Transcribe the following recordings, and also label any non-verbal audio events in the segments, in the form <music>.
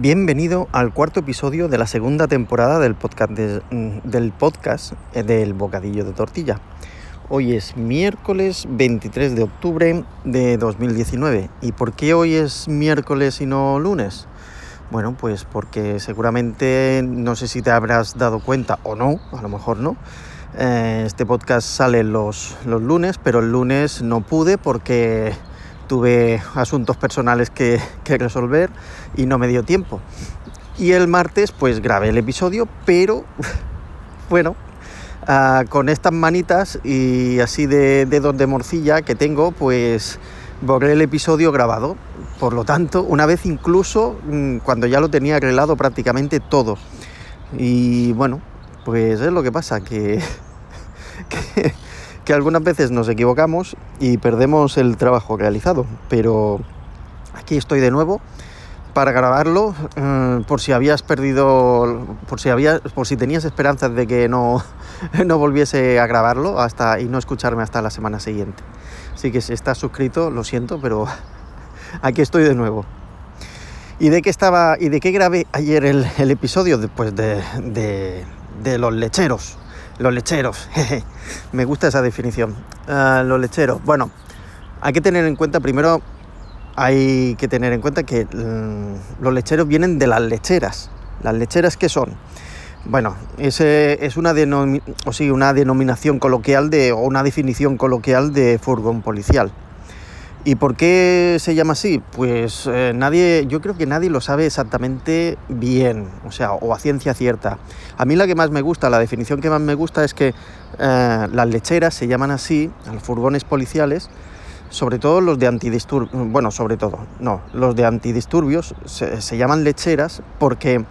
Bienvenido al cuarto episodio de la segunda temporada del podcast, mm, del, podcast eh, del Bocadillo de Tortilla. Hoy es miércoles 23 de octubre de 2019. ¿Y por qué hoy es miércoles y no lunes? Bueno, pues porque seguramente, no sé si te habrás dado cuenta o no, a lo mejor no, eh, este podcast sale los, los lunes, pero el lunes no pude porque tuve asuntos personales que, resolver y no me dio tiempo. Y el martes pues grabé el episodio, pero <laughs> bueno, ah, con estas manitas y así de dedos de morcilla que tengo, pues borré el episodio grabado. Por lo tanto, una vez incluso mm, cuando ya lo tenía arreglado prácticamente todo. Y bueno, pues es lo que pasa, que, <laughs> que algunas veces nos equivocamos y perdemos el trabajo realizado. Pero aquí estoy de nuevo para grabarlo eh, por si habías perdido por si habías por si tenías esperanzas de que no, <laughs> no volviese a grabarlo hasta y no escucharme hasta la semana siguiente. Así que si estás suscrito lo siento pero <laughs> aquí estoy de nuevo. Y de qué estaba y de qué grabé ayer el, episodio después de, de, de los lecheros los lecheros <laughs> jeje. me gusta esa definición Ah, los lecheros bueno hay que tener en cuenta primero hay que tener en cuenta que mm, los lecheros vienen de las lecheras. ¿Las lecheras qué son? Bueno, ese es una, o sí, una denominación coloquial de, o una definición coloquial de furgón policial. ¿Y por qué se llama así? Pues eh, nadie, yo creo que nadie lo sabe exactamente bien, o sea, o a ciencia cierta. A mí la que más me gusta, la definición que más me gusta es que eh, las lecheras se llaman así, los furgones policiales, sobre todo los de antidisturbios, bueno, sobre todo, no, los de antidisturbios se, se llaman lecheras porque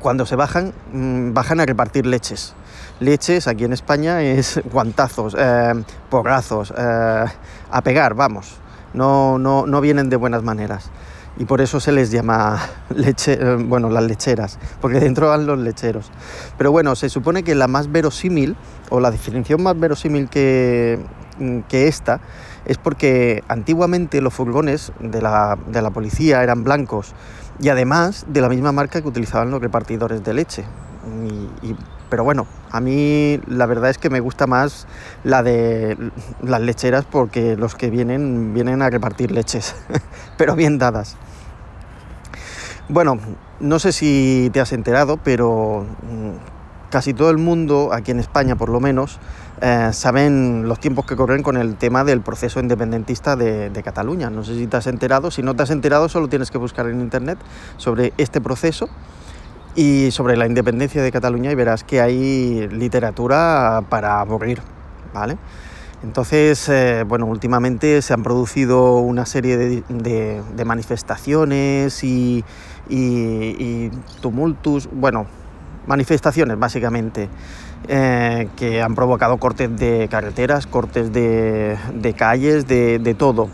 cuando se bajan, mm, bajan a repartir leches. Leches aquí en España es <laughs> guantazos, eh, porrazos, eh, a pegar, vamos. No, no, no vienen de buenas maneras. Y por eso se les llama <laughs> leche, eh, bueno, las lecheras, porque dentro van los lecheros. Pero bueno, se supone que la más verosímil, o la definición más verosímil que, mm, que esta, es porque antiguamente los furgones de la, de la policía eran blancos y además de la misma marca que utilizaban los repartidores de leche. Pero bueno, a mí la verdad es que me gusta más la de las lecheras porque los que vienen vienen a repartir leches, <laughs> pero bien dadas. Bueno, no sé si te has enterado, pero mm, casi todo el mundo, aquí en España por lo menos, eh, saben los tiempos que corren con el tema del proceso independentista de, de Cataluña. No sé si te has enterado, si no te has enterado solo tienes que buscar en internet sobre este proceso y sobre la independencia de Cataluña y verás que hay literatura para aburrir, ¿vale? Entonces, eh, bueno, últimamente se han producido una serie de, de- manifestaciones y, y- y tumultus, bueno, manifestaciones básicamente, eh, que han provocado cortes de carreteras, cortes de, de calles, de todo.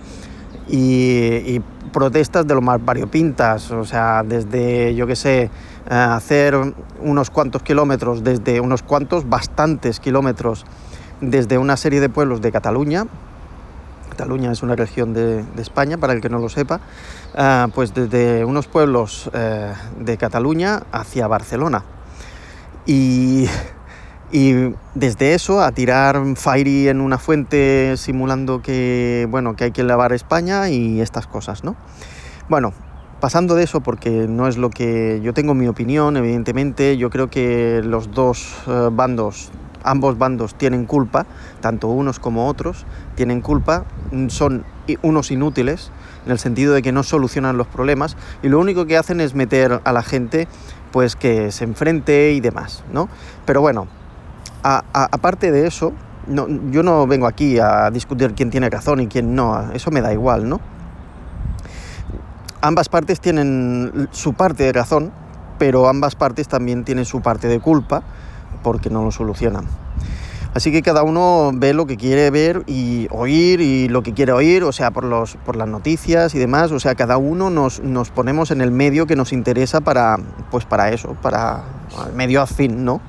Y, protestas de lo más variopintas, o sea, desde, yo qué sé, eh, hacer unos cuantos kilómetros, desde unos cuantos, bastantes kilómetros, desde una serie de pueblos de Cataluña, Cataluña es una región de, de España, para el que no lo sepa, ah, pues desde unos pueblos eh, de Cataluña hacia Barcelona. Y, y desde eso a tirar Fairy en una fuente simulando que, bueno, que hay que lavar España y estas cosas, ¿no? Bueno, pasando de eso, porque no es lo que yo tengo mi opinión, evidentemente, yo creo que los dos eh, bandos, ambos bandos tienen culpa, tanto unos como otros tienen culpa, son unos inútiles, en el sentido de que no solucionan los problemas y lo único que hacen es meter a la gente pues que se enfrente y demás, ¿no? Pero bueno, aparte de eso, yo no vengo aquí a discutir quién tiene razón y quién no, eso me da igual, ¿no? Ambas partes tienen su parte de razón, pero ambas partes también tienen su parte de culpa porque no lo solucionan. Así que cada uno ve lo que quiere ver y oír y lo que quiere oír, o sea, por, las noticias y demás, o sea, cada uno nos, nos ponemos en el medio que nos interesa para, pues para eso, para el medio afín, ¿no?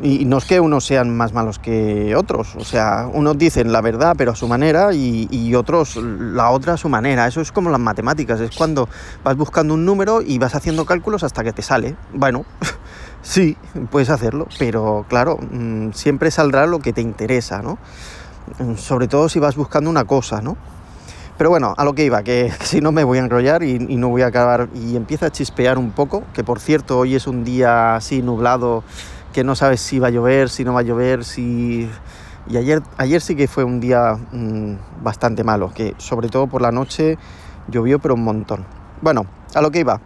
Y no es que unos sean más malos que otros, o sea, unos dicen la verdad pero a su manera y, otros la otra a su manera. Eso es como las matemáticas, es cuando vas buscando un número y vas haciendo cálculos hasta que te sale. Bueno, <laughs> sí, puedes hacerlo, pero claro, mm, siempre saldrá lo que te interesa, ¿no? Mm, sobre todo si vas buscando una cosa, ¿no? Pero bueno, a lo que iba, que, <laughs> si no me voy a enrollar y, no voy a acabar. Y empieza a chispear un poco, que por cierto, hoy es un día así nublado, que no sabes si va a llover, si no va a llover, si. Y ayer, ayer sí que fue un día mm, bastante malo, que sobre todo por la noche llovió, pero un montón. Bueno, a lo que iba.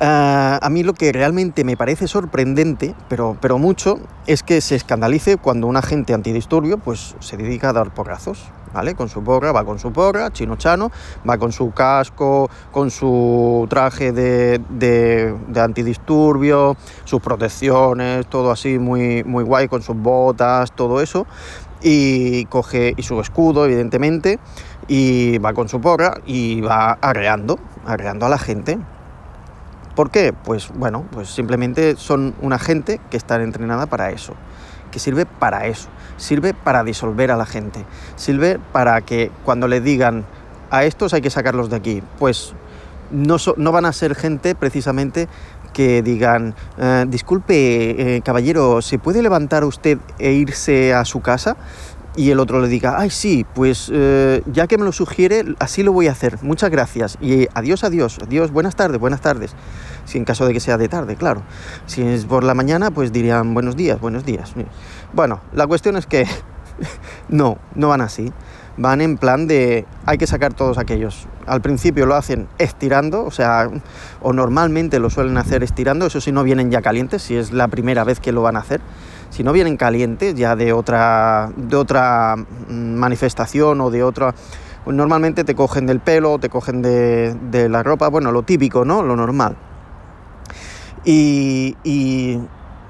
Ah, a mí lo que realmente me parece sorprendente, pero, pero mucho, es que se escandalice cuando un agente antidisturbio pues, se dedica a dar porrazos. ¿Vale? Con su porra, va con su porra, chino chano, va con su casco, con su traje de, de, antidisturbio, sus protecciones, todo así muy, muy guay, con sus botas, todo eso, y coge, y su escudo, evidentemente, y va con su porra y va arreando, arreando a la gente. ¿Por qué? Pues bueno, pues simplemente son una gente que está entrenada para eso, que sirve para eso sirve para disolver a la gente, sirve para que cuando le digan a estos hay que sacarlos de aquí, pues no, no van a ser gente precisamente que digan, eh, disculpe, eh, caballero, ¿se puede levantar usted e irse a su casa? Y el otro le diga, ay sí, pues eh, ya que me lo sugiere, así lo voy a hacer, muchas gracias. Y adiós, adiós, adiós, buenas tardes, buenas tardes. Si en caso de que sea de tarde, claro. Si es por la mañana, pues dirían buenos días, buenos días. Bueno, la cuestión es que <laughs> no, no van así. Van en plan de hay que sacar todos aquellos. Al principio lo hacen estirando, o sea, o normalmente lo suelen hacer estirando, eso si no vienen ya calientes, si es la primera vez que lo van a hacer. Si no vienen calientes ya de otra, de otra mm, manifestación o de otra... Normalmente te cogen del pelo, te cogen de, de la ropa, bueno, lo típico, ¿no? Lo normal. Y,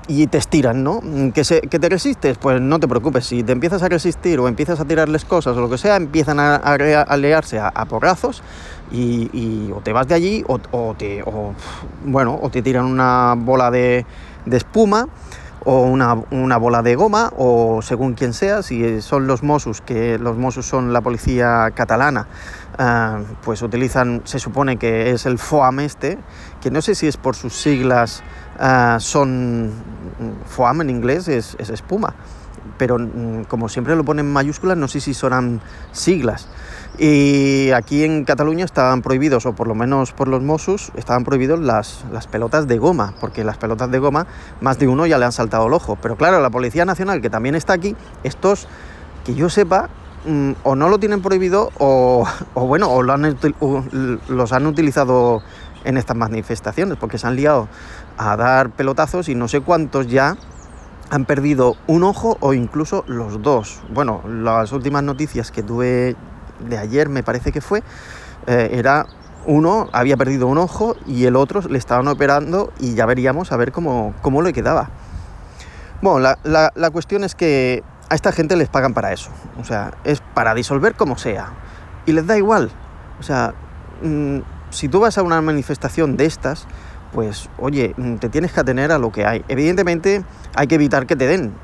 y te estiran, ¿no? ¿Que, se, ¿Que te resistes? Pues no te preocupes, si te empiezas a resistir o empiezas a tirarles cosas o lo que sea, empiezan a, a, a a, porrazos y, o te vas de allí o, te, o, bueno, o te tiran una bola de, de espuma o una, una, bola de goma o según quien sea, si son los Mossos, que los Mossos son la policía catalana, uh, pues utilizan, se supone que es el FOAM este, que no sé si es por sus siglas Ah, son foam en inglés es, espuma, pero mm, como siempre lo ponen en mayúsculas, no sé si son siglas. Y aquí en Cataluña estaban prohibidos, o por lo menos por los Mossos, estaban prohibidos las, las pelotas de goma, porque las pelotas de goma, más de uno ya le han saltado el ojo. Pero claro, la Policía Nacional, que también está aquí, estos, que yo sepa, mm, o no lo tienen prohibido, o, <laughs> bueno, o, los han utilizado en estas manifestaciones, porque se han liado a dar pelotazos y no sé cuántos ya han perdido un ojo o incluso los dos. Bueno, las últimas noticias que tuve de ayer, me parece que fue, eh, era uno había perdido un ojo y el otro le estaban operando y ya veríamos a ver cómo, cómo le quedaba. Bueno, la, la, cuestión es que a esta gente les pagan para eso. O sea, es para disolver como sea. Y les da igual. O sea, mm, si tú vas a una manifestación de estas, pues oye, mm, te tienes que atener a lo que hay. Evidentemente hay que evitar que te den,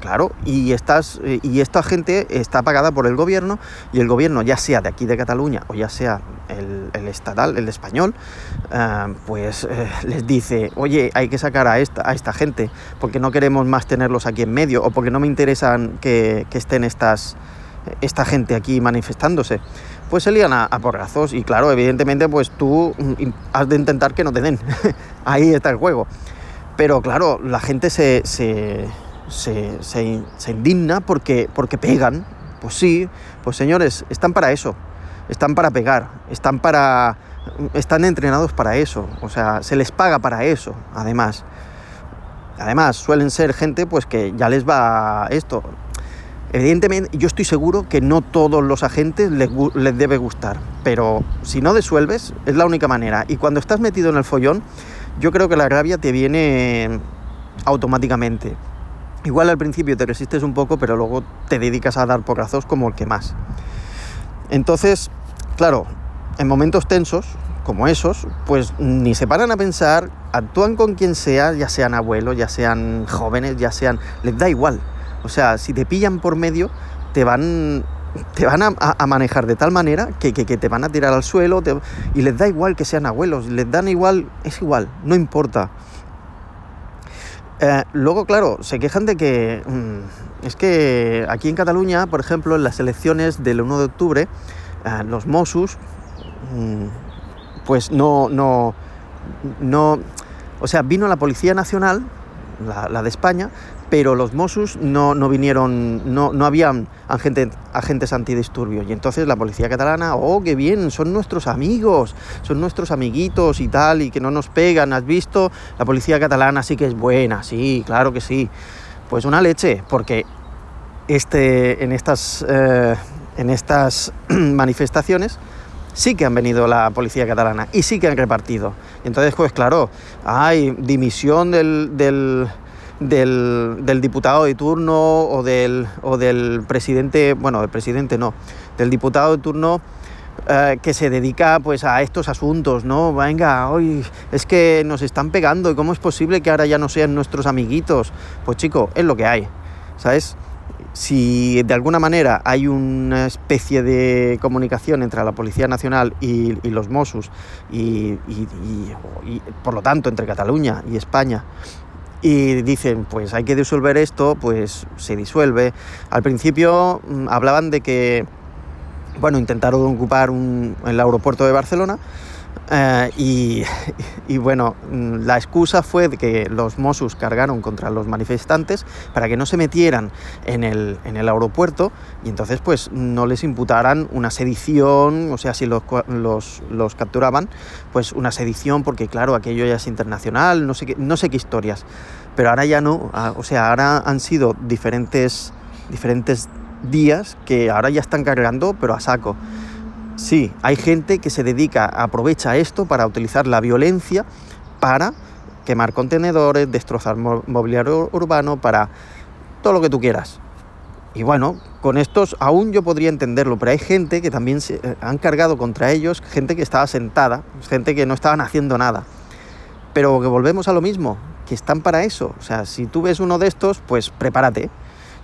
claro, y, eh, y esta gente está pagada por el gobierno y el gobierno, ya sea de aquí de Cataluña o ya sea el, estatal, el español, eh, pues eh, les dice, oye, hay que sacar a esta, a esta gente porque no queremos más tenerlos aquí en medio o porque no me interesan que, que estén estas, esta gente aquí manifestándose pues se lían a, porrazos y claro, evidentemente pues tú mm, has de intentar que no te den. <laughs> Ahí está el juego. Pero claro, la gente se, se, se, indigna porque, porque pegan. Pues sí, pues señores, están para eso. Están para pegar. Están para... Están entrenados para eso. O sea, se les paga para eso, además. Además, suelen ser gente pues que ya les va esto. Evidentemente, yo estoy seguro que no todos los agentes les, debe gustar, pero si no desuelves, es la única manera. Y cuando estás metido en el follón, yo creo que la rabia te viene automáticamente. Igual al principio te resistes un poco, pero luego te dedicas a dar porrazos como el que más. Entonces, claro, en momentos tensos, como esos, pues ni se paran a pensar, actúan con quien sea, ya sean abuelos, ya sean jóvenes, ya sean... les da igual. O sea, si te pillan por medio, te van te van a, manejar de tal manera que, te van a tirar al suelo y les da igual que sean abuelos, les dan igual, es igual, no importa. Eh, luego, claro, se quejan de que mm, es que aquí en Cataluña, por ejemplo, en las elecciones del 1 de octubre, eh, los Mossos, mm, pues no, no, no, o sea, vino la Policía Nacional, la de España, pero los Mossos no, no vinieron, no, no habían agentes, agentes antidisturbios. Y entonces la policía catalana, oh, qué bien, son nuestros amigos, son nuestros amiguitos y tal, y que no nos pegan, ¿has visto? La policía catalana sí que es buena, sí, claro que sí. Pues una leche, porque este, en estas, eh, en estas <clears throat> manifestaciones sí que han venido la policía catalana y sí que han repartido. Entonces, pues claro, hay dimisión del del, diputado de turno o del, o del presidente, bueno, del presidente no, del diputado de turno eh, que se dedica pues a estos asuntos, ¿no? Venga, hoy es que nos están pegando y cómo es posible que ahora ya no sean nuestros amiguitos. Pues chico, es lo que hay, ¿sabes? Si de alguna manera hay una especie de comunicación entre la Policía Nacional y, los Mossos y, y por lo tanto entre Cataluña y España y dicen, pues hay que disolver esto, pues se disuelve. Al principio mm, hablaban de que, bueno, intentaron ocupar el aeropuerto de Barcelona, eh, y, bueno, mm, la excusa fue que los Mossos cargaron contra los manifestantes para que no se metieran en el, en el aeropuerto y entonces pues no les imputaran una sedición, o sea, si los, los, los, capturaban, pues una sedición porque claro, aquello ya es internacional, no sé qué, no sé qué historias. Pero ahora ya no, ah, o sea, ahora han sido diferentes, diferentes días que ahora ya están cargando, pero a saco. Sí, hay gente que se dedica, aprovecha esto para utilizar la violencia para quemar contenedores, destrozar mobiliario urbano, para todo lo que tú quieras. Y bueno, con estos aún yo podría entenderlo, pero hay gente que también se eh, han cargado contra ellos, gente que estaba sentada, gente que no estaban haciendo nada. Pero que volvemos a lo mismo, que están para eso. O sea, si tú ves uno de estos, pues prepárate,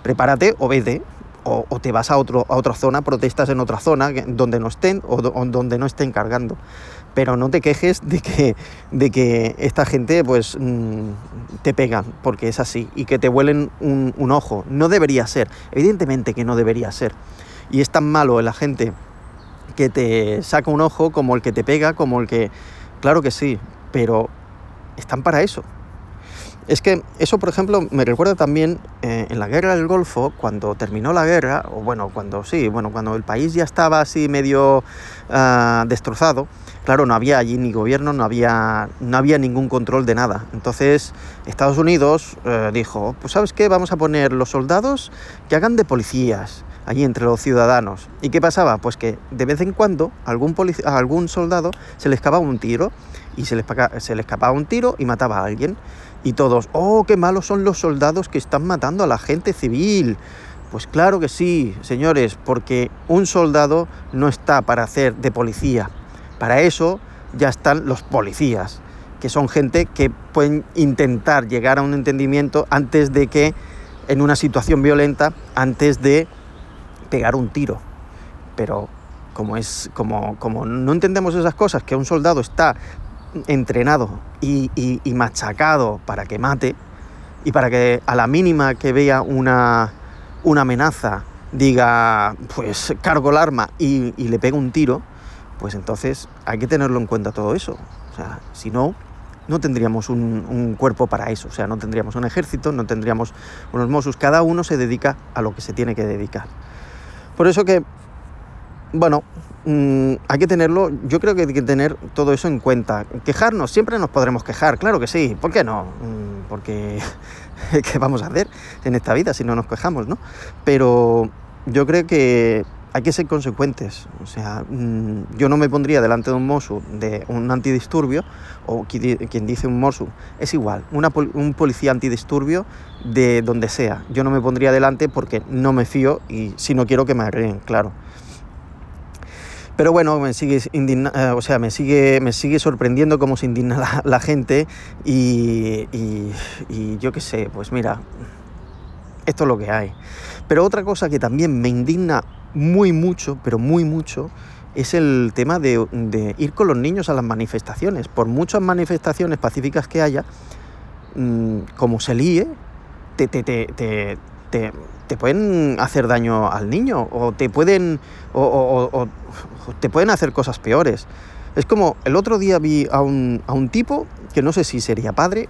prepárate o vete, o, te vas a, otro, a otra zona, protestas en otra zona donde no estén o, donde no estén cargando. Pero no te quejes de que, de que esta gente pues mm, te pegan, porque es así, y que te huelen un, un ojo. No debería ser, evidentemente que no debería ser. Y es tan malo la gente que te saca un ojo como el que te pega, como el que... Claro que sí, pero están para eso. Es que eso, por ejemplo, me recuerda también eh, en la guerra del Golfo, cuando terminó la guerra, o bueno, cuando sí, bueno, cuando el país ya estaba así medio ah, destrozado, claro, no había allí ni gobierno, no había, no había ningún control de nada. Entonces, Estados Unidos eh, dijo, pues sabes qué, vamos a poner los soldados que hagan de policías allí entre los ciudadanos. ¿Y qué pasaba? Pues que de vez en cuando algún, a algún soldado se le escapaba un tiro y se le, se le escapaba un tiro y mataba a alguien. Y todos, oh, qué malos son los soldados que están matando a la gente civil. Pues claro que sí, señores, porque un soldado no está para hacer de policía. Para eso ya están los policías, que son gente que pueden intentar llegar a un entendimiento antes de que, en una situación violenta, antes de pegar un tiro. Pero como es como, como no entendemos esas cosas, que un soldado está entrenado y, machacado para que mate y para que a la mínima que vea una, una amenaza diga, pues cargo el arma y, le pega un tiro, pues entonces hay que tenerlo en cuenta todo eso. O sea, si no, no tendríamos un, cuerpo para eso. O sea, no tendríamos un ejército, no tendríamos unos Mossos. Cada uno se dedica a lo que se tiene que dedicar. Por eso que, bueno, Mm, hay que tenerlo, yo creo que hay que tener todo eso en cuenta. Quejarnos, siempre nos podremos quejar, claro que sí, ¿por qué no? Mm, porque, <laughs> ¿qué vamos a hacer en esta vida si no nos quejamos, no? Pero yo creo que hay que ser consecuentes. O sea, mm, yo no me pondría delante de un mosu de un antidisturbio, o quien dice un mosu, es igual, un policía antidisturbio de donde sea. Yo no me pondría delante porque no me fío y si no quiero que me agreen, claro. Pero bueno, me sigue, eh, o sea, me sigue, me sigue sorprendiendo cómo se indigna la, gente y, y yo qué sé, pues mira, esto es lo que hay. Pero otra cosa que también me indigna muy mucho, pero muy mucho, es el tema de, ir con los niños a las manifestaciones. Por muchas manifestaciones pacíficas que haya, mm, como se líe, te, te, te, te, pueden hacer daño al niño o te pueden, o, te pueden hacer cosas peores. Es como el otro día vi a un, a un tipo que no sé si sería padre,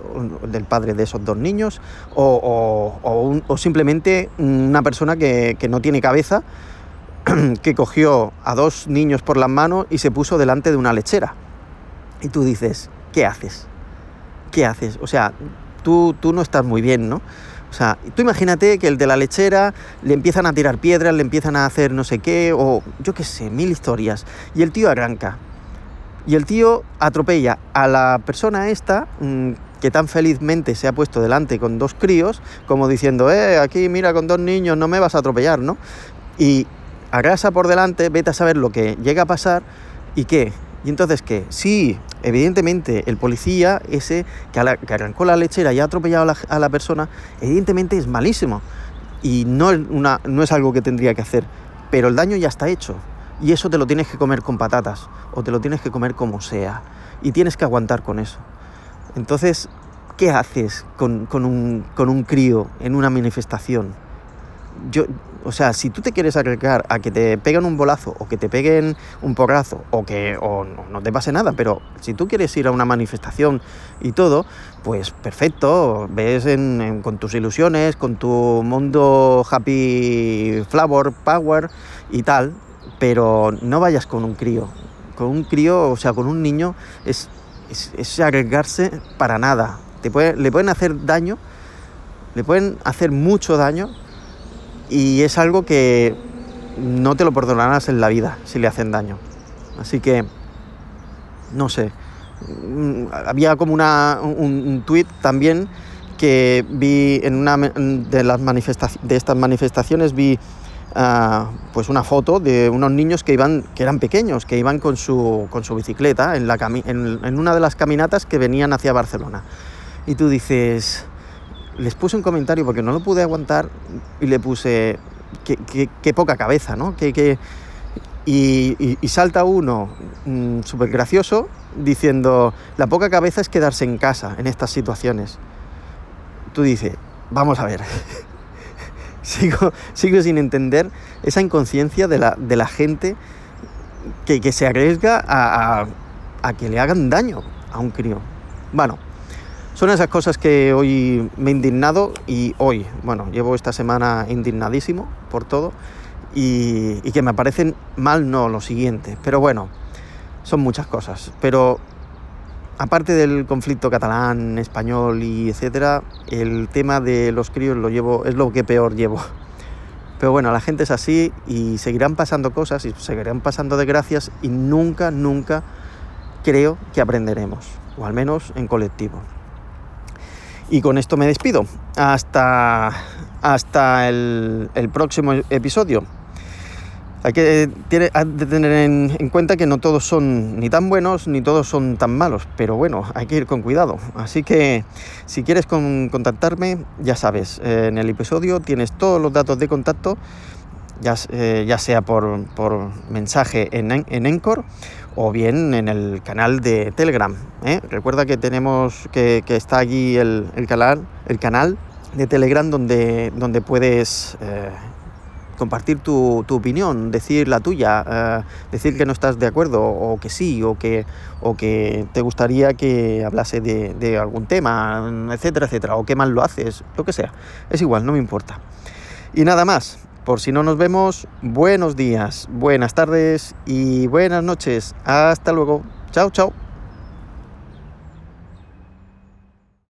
del padre de esos dos niños, o, o simplemente una persona que, que no tiene cabeza <clears throat> que cogió a dos niños por las manos y se puso delante de una lechera. Y tú dices, ¿qué haces? ¿Qué haces? O sea, tú, tú no estás muy bien, ¿no? O sea, tú imagínate que el de la lechera le empiezan a tirar piedras, le empiezan a hacer no sé qué, o yo qué sé, mil historias. Y el tío arranca. Y el tío atropella a la persona esta mm, que tan felizmente se ha puesto delante con dos críos, como diciendo, eh, aquí mira con dos niños, no me vas a atropellar, ¿no? Y agrasa por delante, vete a saber lo que llega a pasar y qué. ¿Y entonces qué? Sí, evidentemente el policía ese que, arrancó la lechera y ha atropellado a la, persona, evidentemente es malísimo. Y no es, una, no es algo que tendría que hacer. Pero el daño ya está hecho. Y eso te lo tienes que comer con patatas. O te lo tienes que comer como sea. Y tienes que aguantar con eso. Entonces, ¿qué haces con, con, un, con un crío en una manifestación? Yo, o sea, si tú te quieres arriesgar a que te peguen un bolazo o que te peguen un porrazo o que no, te pase nada, pero si tú quieres ir a una manifestación y todo, pues perfecto, ves con tus ilusiones, con tu mundo happy flower, power y tal, pero no vayas con un crío. Con un crío, o sea, con un niño, es, es, arriesgarse para nada. Le pueden hacer daño, le pueden hacer mucho daño y es algo que no te lo perdonarás en la vida si le hacen daño. Así que, no sé, mm, había como una, un, tuit también que vi en una de, las de estas manifestaciones, vi ah, pues una foto de unos niños que, iban, que eran pequeños, que iban con su, con su bicicleta en, la en, en una de las caminatas que venían hacia Barcelona. Y tú dices, les puse un comentario porque no lo pude aguantar y le puse qué, poca cabeza, ¿no? Que, y, salta uno mm, súper gracioso diciendo, la poca cabeza es quedarse en casa en estas situaciones. Tú dices, vamos a ver. <laughs> sigo, sigo sin entender esa inconsciencia de la, de la gente que, se arriesga a, a que le hagan daño a un crío. Bueno, son esas cosas que hoy me he indignado y hoy, bueno, llevo esta semana indignadísimo por todo y, que me parecen mal no lo siguiente, pero bueno, son muchas cosas. Pero aparte del conflicto catalán, español y etcétera, el tema de los críos lo llevo, es lo que peor llevo. Pero bueno, la gente es así y seguirán pasando cosas y seguirán pasando desgracias y nunca, nunca creo que aprenderemos, o al menos en colectivo. Y con esto me despido. Hasta, hasta el, próximo episodio. Hay que tener en, cuenta que no todos son ni tan buenos ni todos son tan malos, pero bueno, hay que ir con cuidado. Así que si quieres contactarme, ya sabes, en el episodio tienes todos los datos de contacto ya, eh, ya sea por, por, mensaje en, en Encore o bien en el canal de Telegram. ¿eh? Recuerda que tenemos que, que está allí el, el, canal, el canal de Telegram donde, donde puedes eh, compartir tu, tu, opinión, decir la tuya, decir que no estás de acuerdo o que sí, o que, o que te gustaría que hablase de, de algún tema, etcétera, etcétera, o qué mal lo haces, lo que sea. Es igual, no me importa. Y nada más, por si no nos vemos, buenos días, buenas tardes y buenas noches. Hasta luego. Chao, chao.